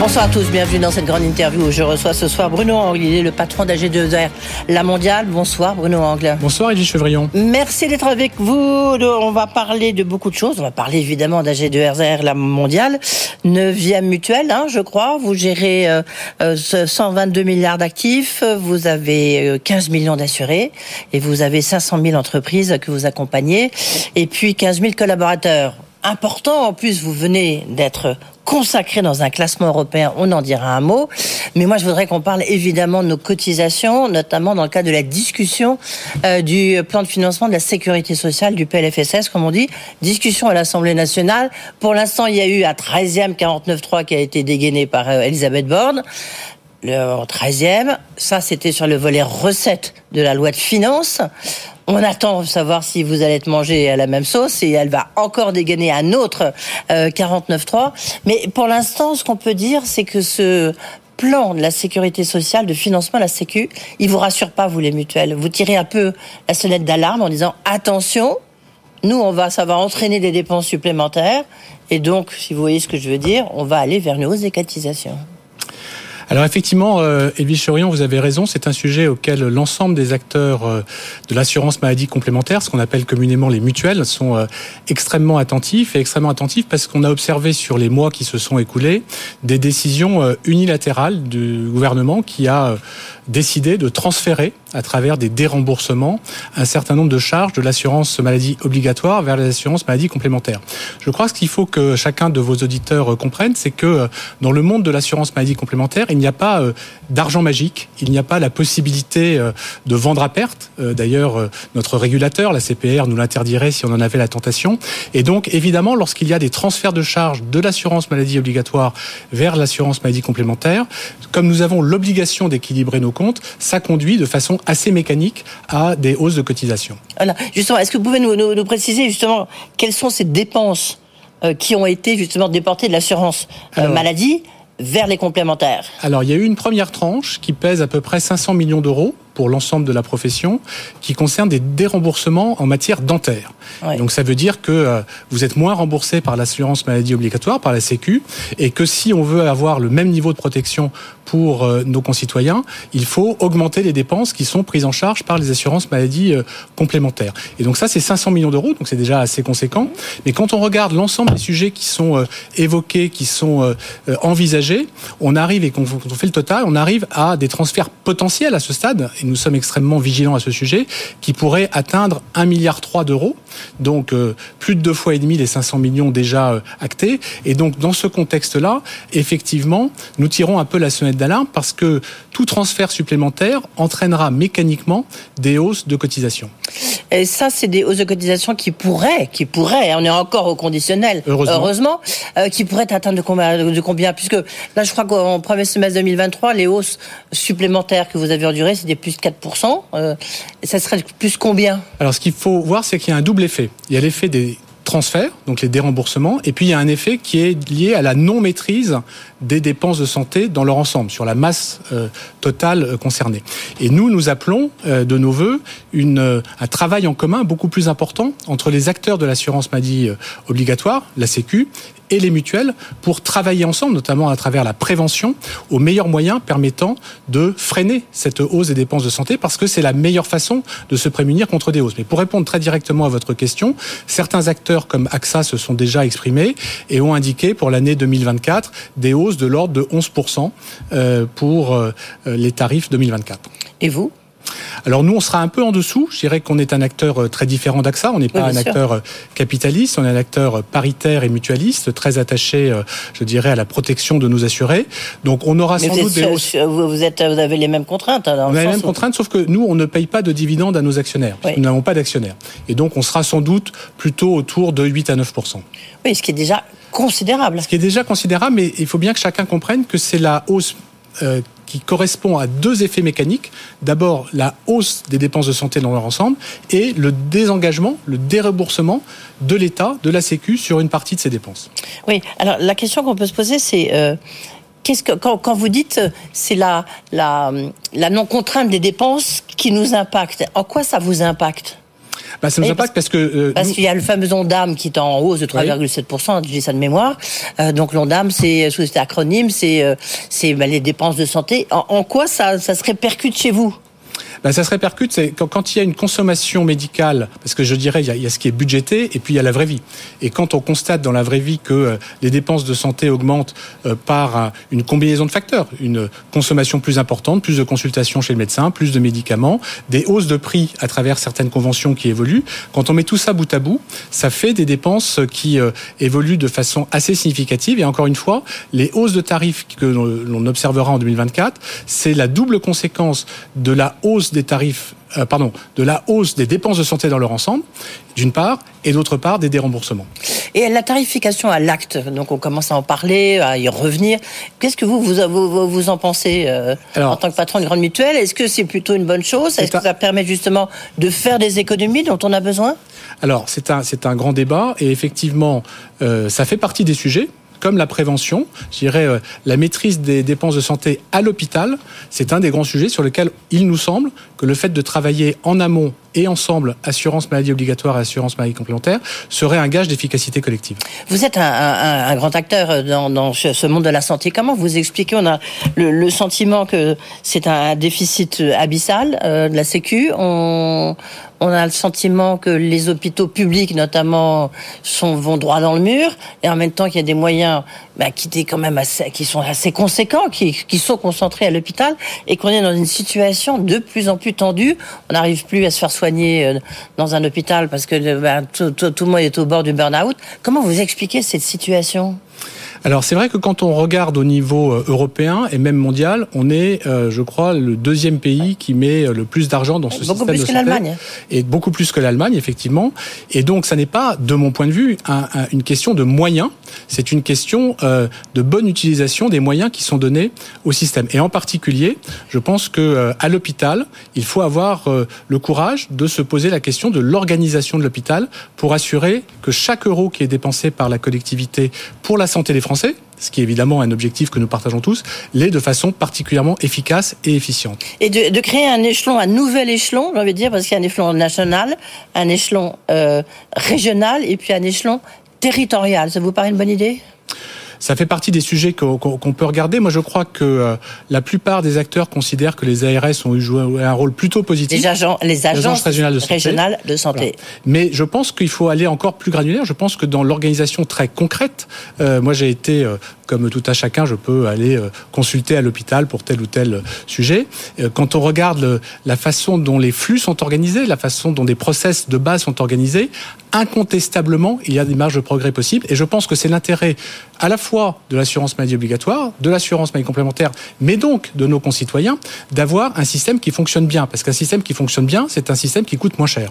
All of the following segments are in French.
Bonsoir à tous, bienvenue dans cette grande interview où je reçois ce soir Bruno Angle, il est le patron d'AG2R La Mondiale. Bonsoir Bruno Angle. Bonsoir Edwige Chevrillon. Merci d'être avec vous. On va parler de beaucoup de choses. On va parler évidemment d'AG2R La Mondiale, neuvième mutuelle, hein, je crois. Vous gérez 122 euh, milliards d'actifs, vous avez 15 euh, millions d'assurés et vous avez 500 000 entreprises que vous accompagnez et puis 15 000 collaborateurs important. En plus, vous venez d'être consacré dans un classement européen, on en dira un mot. Mais moi, je voudrais qu'on parle évidemment de nos cotisations, notamment dans le cadre de la discussion euh, du plan de financement de la sécurité sociale, du PLFSS, comme on dit. Discussion à l'Assemblée nationale. Pour l'instant, il y a eu un 13e 49.3 qui a été dégainé par euh, Elisabeth Borne le 13e. Ça, c'était sur le volet recette de la loi de finances. On attend de savoir si vous allez être mangé à la même sauce et elle va encore dégainer un autre euh, 49.3. Mais pour l'instant, ce qu'on peut dire, c'est que ce plan de la sécurité sociale, de financement de la Sécu, il vous rassure pas, vous les mutuelles. Vous tirez un peu la sonnette d'alarme en disant attention, nous, on va, ça va entraîner des dépenses supplémentaires. Et donc, si vous voyez ce que je veux dire, on va aller vers une hausse des. Alors effectivement, euh, Elvige Chorion, vous avez raison, c'est un sujet auquel l'ensemble des acteurs euh, de l'assurance maladie complémentaire, ce qu'on appelle communément les mutuelles, sont euh, extrêmement attentifs et extrêmement attentifs parce qu'on a observé sur les mois qui se sont écoulés des décisions euh, unilatérales du gouvernement qui a décidé de transférer à travers des déremboursements un certain nombre de charges de l'assurance maladie obligatoire vers l'assurance maladie complémentaire. Je crois ce qu'il faut que chacun de vos auditeurs comprenne, c'est que dans le monde de l'assurance maladie complémentaire, il n'y a pas euh, d'argent magique, il n'y a pas la possibilité euh, de vendre à perte. Euh, d'ailleurs, notre régulateur, la CPR, nous l'interdirait si on en avait la tentation. Et donc, évidemment, lorsqu'il y a des transferts de charges de l'assurance maladie obligatoire vers l'assurance maladie complémentaire, comme nous avons l'obligation d'équilibrer nos comptes, ça conduit de façon assez mécanique à des hausses de cotisation. Voilà. Justement, est-ce que vous pouvez nous, nous, préciser justement quelles sont ces dépenses qui ont été justement déportées de l'assurance maladie vers les complémentaires? Alors, il y a eu une première tranche qui pèse à peu près 500 millions d'euros pour l'ensemble de la profession, qui concerne des déremboursements en matière dentaire. Donc ça veut dire que euh, vous êtes moins remboursé par l'assurance maladie obligatoire, par la Sécu, et que si on veut avoir le même niveau de protection pour euh, nos concitoyens, il faut augmenter les dépenses qui sont prises en charge par les assurances maladie euh, complémentaires. Et donc ça, c'est 500 millions d'euros, donc c'est déjà assez conséquent. Mais quand on regarde l'ensemble des sujets qui sont évoqués, qui sont envisagés, on arrive, et qu'on fait le total, on arrive à des transferts potentiels à ce stade, et nous sommes extrêmement vigilants à ce sujet, qui pourraient atteindre 1,3 milliard d'euros, donc euh, plus de deux fois et demi les 500 millions déjà euh, actés. Et donc dans ce contexte-là, effectivement, nous tirons un peu la sonnette d'alarme parce que tout transfert supplémentaire entraînera mécaniquement des hausses de cotisation. Et ça, c'est des hausses de cotisation qui pourraient, qui pourraient, on est encore au conditionnel, heureusement, euh, qui pourraient atteindre de combien, de combien? Puisque là, je crois qu'en premier semestre 2023, les hausses supplémentaires que vous avez endurées, c'était plus 4%. Euh, ça serait plus combien? Alors, ce qu'il faut voir, c'est qu'il y a un double effet. Il y a l'effet des transferts, donc les déremboursements, et puis il y a un effet qui est lié à la non-maîtrise des dépenses de santé dans leur ensemble, sur la masse euh, totale euh, concernée. Et nous, nous appelons de nos voeux un travail en commun beaucoup plus important entre les acteurs de l'assurance maladie obligatoire, la Sécu, et les mutuelles pour travailler ensemble, notamment à travers la prévention, aux meilleurs moyens permettant de freiner cette hausse des dépenses de santé, parce que c'est la meilleure façon de se prémunir contre des hausses. Mais pour répondre très directement à votre question, certains acteurs comme AXA se sont déjà exprimés et ont indiqué pour l'année 2024 des hausses de l'ordre de 11% euh, pour euh, les tarifs 2024. Et vous? Alors nous, on sera un peu en dessous. Je dirais qu'on est un acteur euh, très différent d'AXA. On n'est pas un acteur euh, capitaliste, on est un acteur euh, paritaire et mutualiste, très attaché, je dirais, à la protection de nos assurés. Donc on aura sans doute des hausses. Vous, êtes, vous avez les mêmes contraintes. Hein, on a les mêmes contraintes, sauf que nous, on ne paye pas de dividendes à nos actionnaires. Nous n'avons pas d'actionnaires. Et donc on sera sans doute plutôt autour de 8 à 9% Oui, ce qui est déjà considérable. Ce qui est déjà considérable, mais il faut bien que chacun comprenne que c'est la hausse qui correspond à deux effets mécaniques. D'abord, la hausse des dépenses de santé dans leur ensemble et le désengagement, le déremboursement de l'État, de la Sécu sur une partie de ces dépenses. Oui, alors la question qu'on peut se poser, c'est... Euh, Qu'est-ce que quand, vous dites euh, c'est la, la, la non contrainte des dépenses qui nous impacte En quoi ça vous impacte? Bah, ça nous Oui, impacte parce, que euh, Parce nous- qu'il y a le fameux ONDAM qui est en hausse de 3,7%, je dis ça de mémoire. Euh, donc l'ONDAM, c'est sous cet acronyme, c'est euh, c'est bah, les dépenses de santé. En, en quoi ça, ça se répercute chez vous? Bah, ça se répercute, c'est quand, il y a une consommation médicale, parce que je dirais, il y, a, ce qui est budgété et puis il y a la vraie vie. Et quand on constate dans la vraie vie que euh, les dépenses de santé augmentent euh, par un- une combinaison de facteurs, une consommation plus importante, plus de consultations chez le médecin, plus de médicaments, des hausses de prix à travers certaines conventions qui évoluent, quand on met tout ça bout à bout, ça fait des dépenses qui euh, évoluent de façon assez significative. Et encore une fois, les hausses de tarifs que l'on observera en 2024, c'est la double conséquence de la hausse des tarifs, euh, pardon, de la hausse des dépenses de santé dans leur ensemble, d'une part, et d'autre part des déremboursements. Et la tarification à l'acte, donc on commence à en parler, à y revenir. Qu'est-ce que vous, vous, vous, vous en pensez euh, Alors- en tant que patron de grande mutuelle? Est-ce que c'est plutôt une bonne chose? Est-ce que ça permet justement de faire des économies dont on a besoin? Alors, c'est un, c'est un grand débat et effectivement, euh, ça fait partie des sujets comme la prévention, je dirais euh, la maîtrise des dépenses de santé à l'hôpital, c'est un des grands sujets sur lesquels il nous semble que le fait de travailler en amont et ensemble, assurance maladie obligatoire et assurance maladie complémentaire, serait un gage d'efficacité collective. Vous êtes un, grand acteur dans, dans ce monde de la santé. Comment vous expliquez On a le, sentiment que c'est un déficit abyssal euh, de la Sécu? On, a le sentiment que les hôpitaux publics, notamment, vont droit dans le mur, et en même temps qu'il y a des moyens bah, qui sont assez conséquents, qui, qui sont concentrés à l'hôpital, et qu'on est dans une situation de plus en plus tendue. On n'arrive plus à se faire euh, dans un hôpital parce que euh, bah, tout- tout le monde est au bord du burn-out. Comment vous expliquez cette situation? Alors c'est vrai que quand on regarde au niveau euh, européen et même mondial, on est, euh, je crois, le deuxième pays qui met euh, le plus d'argent dans ce Beaucoup système plus de que l'Allemagne. Et beaucoup plus que l'Allemagne, effectivement. Et donc ça n'est pas, de mon point de vue, un- un- une question de moyens, c'est une question euh, de bonne utilisation des moyens qui sont donnés au système. Et en particulier, je pense que euh, à l'hôpital, il faut avoir le courage de se poser la question de l'organisation de l'hôpital pour assurer que chaque euro qui est dépensé par la collectivité pour la santé des Français, ce qui est évidemment un objectif que nous partageons tous, l'est de façon particulièrement efficace et efficiente. Et de, de créer un échelon, un nouvel échelon, j'ai envie de dire, parce qu'il y a un échelon national, un échelon euh, régional et puis un échelon territorial. Ça vous paraît une bonne idée? Ça fait partie des sujets qu'on peut regarder. Moi, je crois que euh, la plupart des acteurs considèrent que les ARS ont eu joué un rôle plutôt positif. Les, agents, les agences, agences régionales de santé. régionales de santé. Mais je pense qu'il faut aller encore plus granulaire. Je pense que dans l'organisation très concrète, euh, moi j'ai été, euh, comme tout à chacun, je peux aller euh, consulter à l'hôpital pour tel ou tel euh, sujet. Euh, quand on regarde la façon dont les flux sont organisés, la façon dont des process de base sont organisés, incontestablement, il y a des marges de progrès possibles. Et je pense que c'est l'intérêt à la fois de l'assurance maladie obligatoire, de l'assurance maladie complémentaire, mais donc de nos concitoyens, d'avoir un système qui fonctionne bien. Parce qu'un système qui fonctionne bien, c'est un système qui coûte moins cher.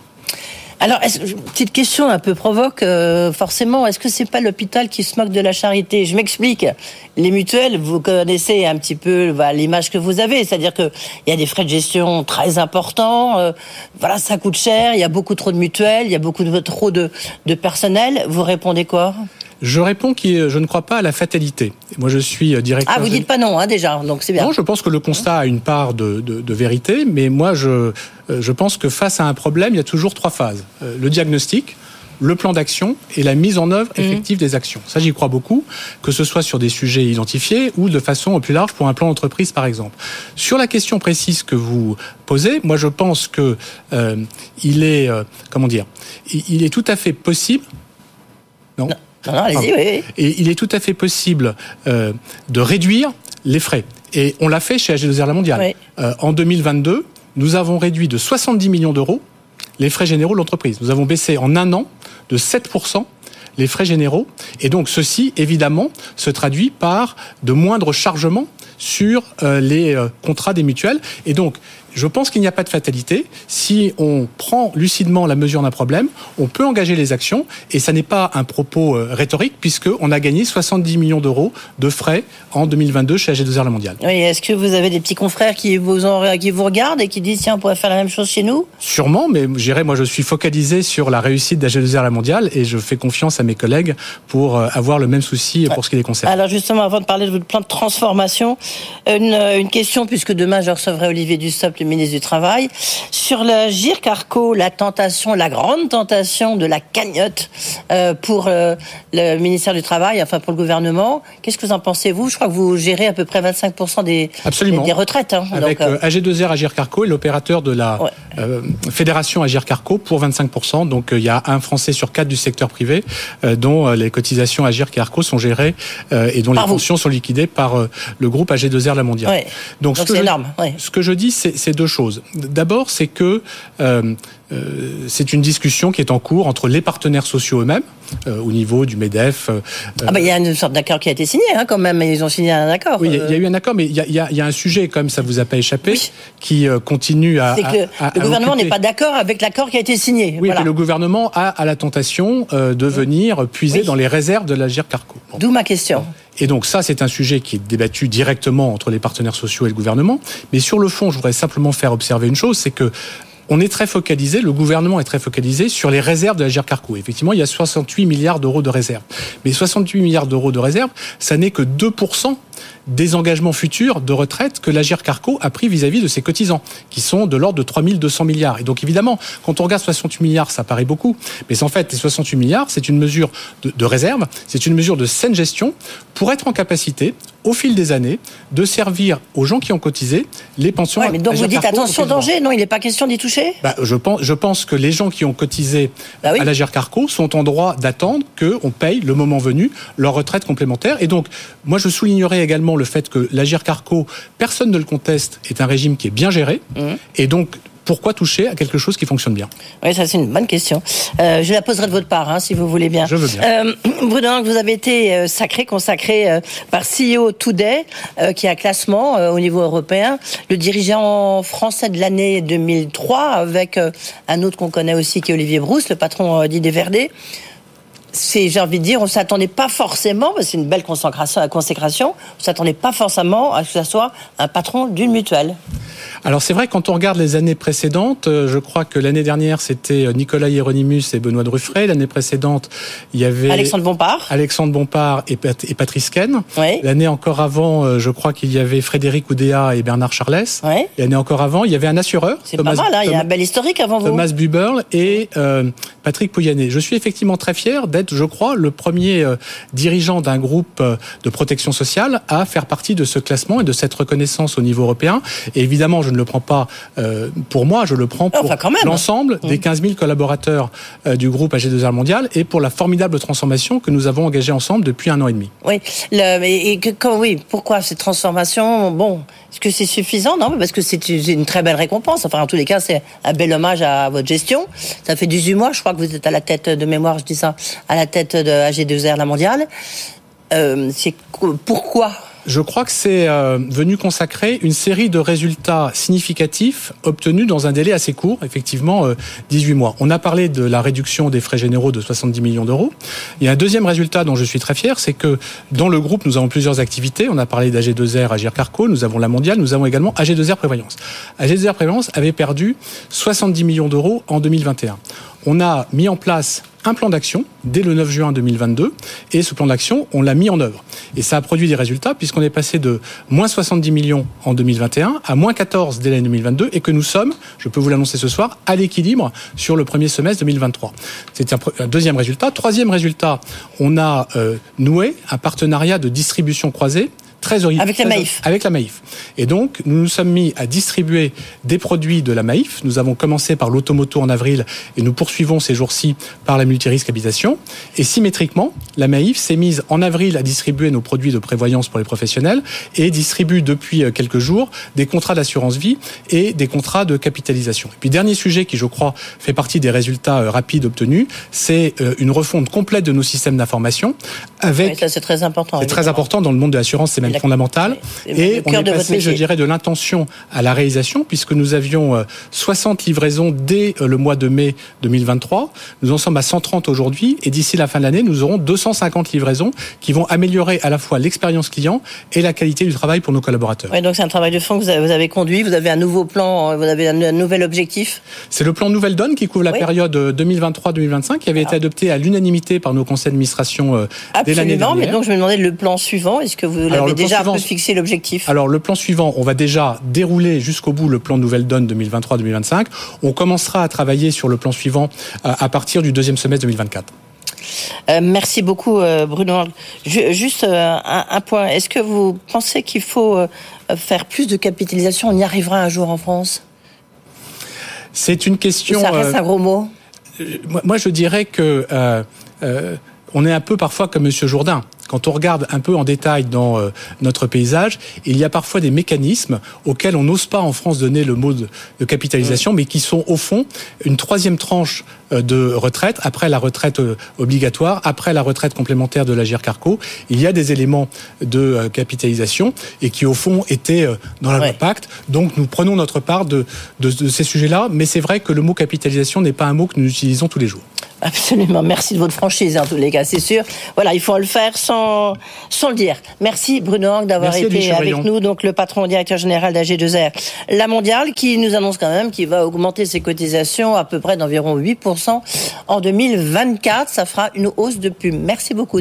Alors, petite question un peu provoque, euh, forcément, est-ce que c'est pas l'hôpital qui se moque de la charité? Je m'explique. Les mutuelles, vous connaissez un petit peu bah, l'image que vous avez, c'est-à-dire que il y a des frais de gestion très importants. euh, voilà, ça coûte cher. Il y a beaucoup trop de mutuelles, il y a beaucoup de, trop de, de personnel. Vous répondez quoi? Je réponds que je ne crois pas à la fatalité. Moi, je suis euh, directeur. Ah, vous dites pas non, hein, déjà, donc c'est bien. Non, je pense que le constat a une part de, de- de vérité, mais moi, je, euh, je pense que face à un problème, il y a toujours trois phases. Euh, Le diagnostic, le plan d'action et la mise en œuvre effective des actions. Ça, j'y crois beaucoup, que ce soit sur des sujets identifiés ou de façon plus large pour un plan d'entreprise, par exemple. Sur la question précise que vous posez, moi, je pense que euh, il est, euh, comment dire, il, il est tout à fait possible. Non. Non, non, allez-y, Pardon. oui, oui. Et il est tout à fait possible euh, de réduire les frais. Et on l'a fait chez AG2R La Mondiale. Oui. Euh, en 2022, nous avons réduit de 70 millions d'euros les frais généraux de l'entreprise. Nous avons baissé en un an de 7% les frais généraux. Et donc ceci, évidemment, se traduit par de moindres chargements sur euh, les contrats des mutuelles. Et donc, je pense qu'il n'y a pas de fatalité. Si on prend lucidement la mesure d'un problème, on peut engager les actions et ça n'est pas un propos euh, rhétorique puisqu'on a gagné 70 millions d'euros de frais en 2022 chez AG2R La Mondiale. Oui, est-ce que vous avez des petits confrères qui vous, en, qui vous regardent et qui disent tiens, on pourrait faire la même chose chez nous? Sûrement, mais j'irai, moi je suis focalisé sur la réussite d'AG2R La Mondiale et je fais confiance à mes collègues pour euh, avoir le même souci pour ce qui les concerne. Alors justement, avant de parler de votre plan de transformation, une, une question, puisque demain je recevrai Olivier Dussopt, le ministre du Travail, sur le GIR Carco, la tentation, la grande tentation de la cagnotte euh, pour euh, le ministère du Travail, enfin pour le gouvernement. Qu'est-ce que vous en pensez, vous? Je crois que vous gérez à peu près 25% des, Absolument. des retraites. Hein, Avec donc, AG2R Agir Carco et l'opérateur de la ouais. fédération Agir Carco pour 25%. Donc il y a un Français sur quatre du secteur privé dont les cotisations Agir Carco sont gérées et dont Par les pensions sont liquidées par le groupe AG2R La Mondiale. Ouais. Donc, c'est énorme. Ouais. ce que je dis, c'est deux choses. D'abord, c'est que euh, euh, c'est une discussion qui est en cours entre les partenaires sociaux eux-mêmes, euh, au niveau du MEDEF. ah ben, il y a une sorte d'accord qui a été signé, hein, quand même. Ils ont signé un accord. Oui, il y, a eu un accord, mais il y a, y, a, y a, un sujet, comme ça vous a pas échappé, Oui. qui continue à. C'est que à- à- le gouvernement n'est pas d'accord avec l'accord qui a été signé. Oui, Voilà. le gouvernement a à la tentation de venir puiser Oui. dans les réserves de l'Agir Carco. Bon. D'où ma question. Et donc ça, c'est un sujet qui est débattu directement entre les partenaires sociaux et le gouvernement. Mais sur le fond, je voudrais simplement faire observer une chose, c'est que on est très focalisé, le gouvernement est très focalisé sur les réserves de l'Agir Carco. Effectivement, il y a 68 milliards d'euros de réserves. Mais 68 milliards d'euros de réserves, ça n'est que 2% des engagements futurs de retraite que l'Agir Carco a pris vis-à-vis de ses cotisants, qui sont de l'ordre de 3200 milliards. Et donc évidemment, quand on regarde 68 milliards, ça paraît beaucoup, mais en fait, les 68 milliards, c'est une mesure de, de réserve, c'est une mesure de saine gestion pour être en capacité, au fil des années, de servir aux gens qui ont cotisé les pensions. Ouais, mais donc vous dites attention danger. Non, il n'est pas question d'y toucher? bah, je, pense, je pense que les gens qui ont cotisé Bah oui. à l'Agir Carco sont en droit d'attendre qu'on paye, le moment venu, leur retraite complémentaire. Et donc, moi, je soulignerai également le fait que l'Agir Carco, personne ne le conteste, est un régime qui est bien géré. Mmh. Et donc, pourquoi toucher à quelque chose qui fonctionne bien Oui, ça c'est une bonne question. Euh, je la poserai de votre part, hein, si vous voulez bien. Je veux bien. Euh, Bruno, vous avez été euh, sacré, consacré par CEO Today, euh, qui a un classement au niveau européen, le dirigeant français de l'année 2003, avec un autre qu'on connaît aussi, qui est Olivier Brousse, le patron d'Idée. C'est, j'ai envie de dire, on s'attendait pas forcément, c'est une belle consécration, consécration, on s'attendait pas forcément à ce que ça soit un patron d'une mutuelle. Alors c'est vrai, quand on regarde les années précédentes, euh, je crois que l'année dernière, c'était euh, Nicolas Hieronymus et Benoît Druffret. L'année précédente, il y avait Alexandre Bompard. Alexandre Bompard et, Pat- et Patrice Ken. Oui. L'année encore avant, euh, je crois qu'il y avait Frédéric Oudéa et Bernard Charles. Oui. L'année encore avant, il y avait un assureur, C'est pas mal, hein, il y a un bel historique avant vous. Thomas Buberl et euh, Patrick Pouyanné. Je suis effectivement très fier d'être, je crois, le premier euh, dirigeant d'un groupe euh, de protection sociale à faire partie de ce classement et de cette reconnaissance au niveau européen. Et évidemment, je ne le prends pas euh, pour moi, je le prends pour Enfin, l'ensemble des 15 000 collaborateurs euh, du groupe AG2R Mondial et pour la formidable transformation que nous avons engagée ensemble depuis un an et demi. Oui, le, et, et que, quand, oui, pourquoi cette transformation? Bon, est-ce que c'est suffisant? Non, parce que c'est une, très belle récompense. Enfin, en tous les cas, c'est un bel hommage à votre gestion. Ça fait 18 mois, je crois que vous êtes à la tête de mémoire, je dis ça, à la tête de AG2R, la mondiale. Euh, c'est qu- pourquoi Je crois que c'est euh, venu consacrer une série de résultats significatifs obtenus dans un délai assez court, effectivement euh, 18 mois. On a parlé de la réduction des frais généraux de 70 millions d'euros. Il y a un deuxième résultat dont je suis très fier, c'est que dans le groupe, nous avons plusieurs activités. On a parlé d'AG2R, Agir Carco, nous avons la mondiale, nous avons également AG2R Prévoyance. AG2R Prévoyance avait perdu 70 millions d'euros en 2021. On a mis en place un plan d'action dès le 9 juin 2022 et ce plan d'action, on l'a mis en œuvre. Et ça a produit des résultats puisqu'on est passé de moins 70 millions en 2021 à moins 14 dès l'année 2022 et que nous sommes, je peux vous l'annoncer ce soir, à l'équilibre sur le premier semestre 2023. C'est un, deuxième résultat. Troisième résultat, on a euh, noué un partenariat de distribution croisée très Avec la Maïf. Avec la Maïf. Et donc, nous nous sommes mis à distribuer des produits de la Maïf. Nous avons commencé par l'automoto en avril et nous poursuivons ces jours-ci par la multirisque habitation. Et symétriquement, la Maïf s'est mise en avril à distribuer nos produits de prévoyance pour les professionnels et distribue depuis euh, quelques jours des contrats d'assurance vie et des contrats de capitalisation. Et puis, dernier sujet qui, je crois, fait partie des résultats euh, rapides obtenus, c'est euh, une refonte complète de nos systèmes d'information avec. Oui, ça c'est très important. C'est très important dans le monde de l'assurance, c'est même fondamental. Et on est passé, je dirais, de l'intention à la réalisation, puisque nous avions 60 livraisons dès le mois de mai 2023. Nous en sommes à 130 aujourd'hui, et d'ici la fin de l'année, nous aurons 250 livraisons qui vont améliorer à la fois l'expérience client et la qualité du travail pour nos collaborateurs. Oui, donc c'est un travail de fond que vous avez, conduit. Vous avez un nouveau plan, vous avez un, nouvel objectif. C'est le plan Nouvelle Donne qui couvre la période 2023-2025, qui avait été adopté à l'unanimité par nos conseils d'administration euh, dès l'année dernière. mais donc je me demandais le plan suivant. Est-ce que vous l'avez déjà un peu fixé l'objectif Alors le plan suivant, on va déjà dérouler jusqu'au bout le plan Nouvelle Donne 2023-2025. On commencera à travailler sur le plan suivant euh, à partir du deuxième semestre 2024. Euh, merci beaucoup, euh, Bruno. juste euh, un, point. Est-ce que vous pensez qu'il faut faire plus de capitalisation? On y arrivera un jour en France? C'est une question. Ça reste un gros mot. Moi, je dirais que on est un peu parfois comme Monsieur Jourdain. Quand on regarde un peu en détail dans euh, notre paysage, il y a parfois des mécanismes auxquels on n'ose pas en France donner le mot de, capitalisation, mais qui sont au fond une troisième tranche euh, de retraite, après la retraite euh, obligatoire, après la retraite complémentaire de la Carco. Il y a des éléments de capitalisation et qui au fond étaient dans la loi pacte. Donc nous prenons notre part de, de ces sujets-là, mais c'est vrai que le mot capitalisation n'est pas un mot que nous utilisons tous les jours. Absolument. Merci de votre franchise, en tous les cas, c'est sûr. Voilà, il faut le faire sans, sans le dire. Merci, Bruno Hang, d'avoir été avec nous, donc le patron directeur général d'AG2R. La mondiale, qui nous annonce quand même qu'il va augmenter ses cotisations à peu près d'environ 8% en 2024. Ça fera une hausse de plus. Merci beaucoup.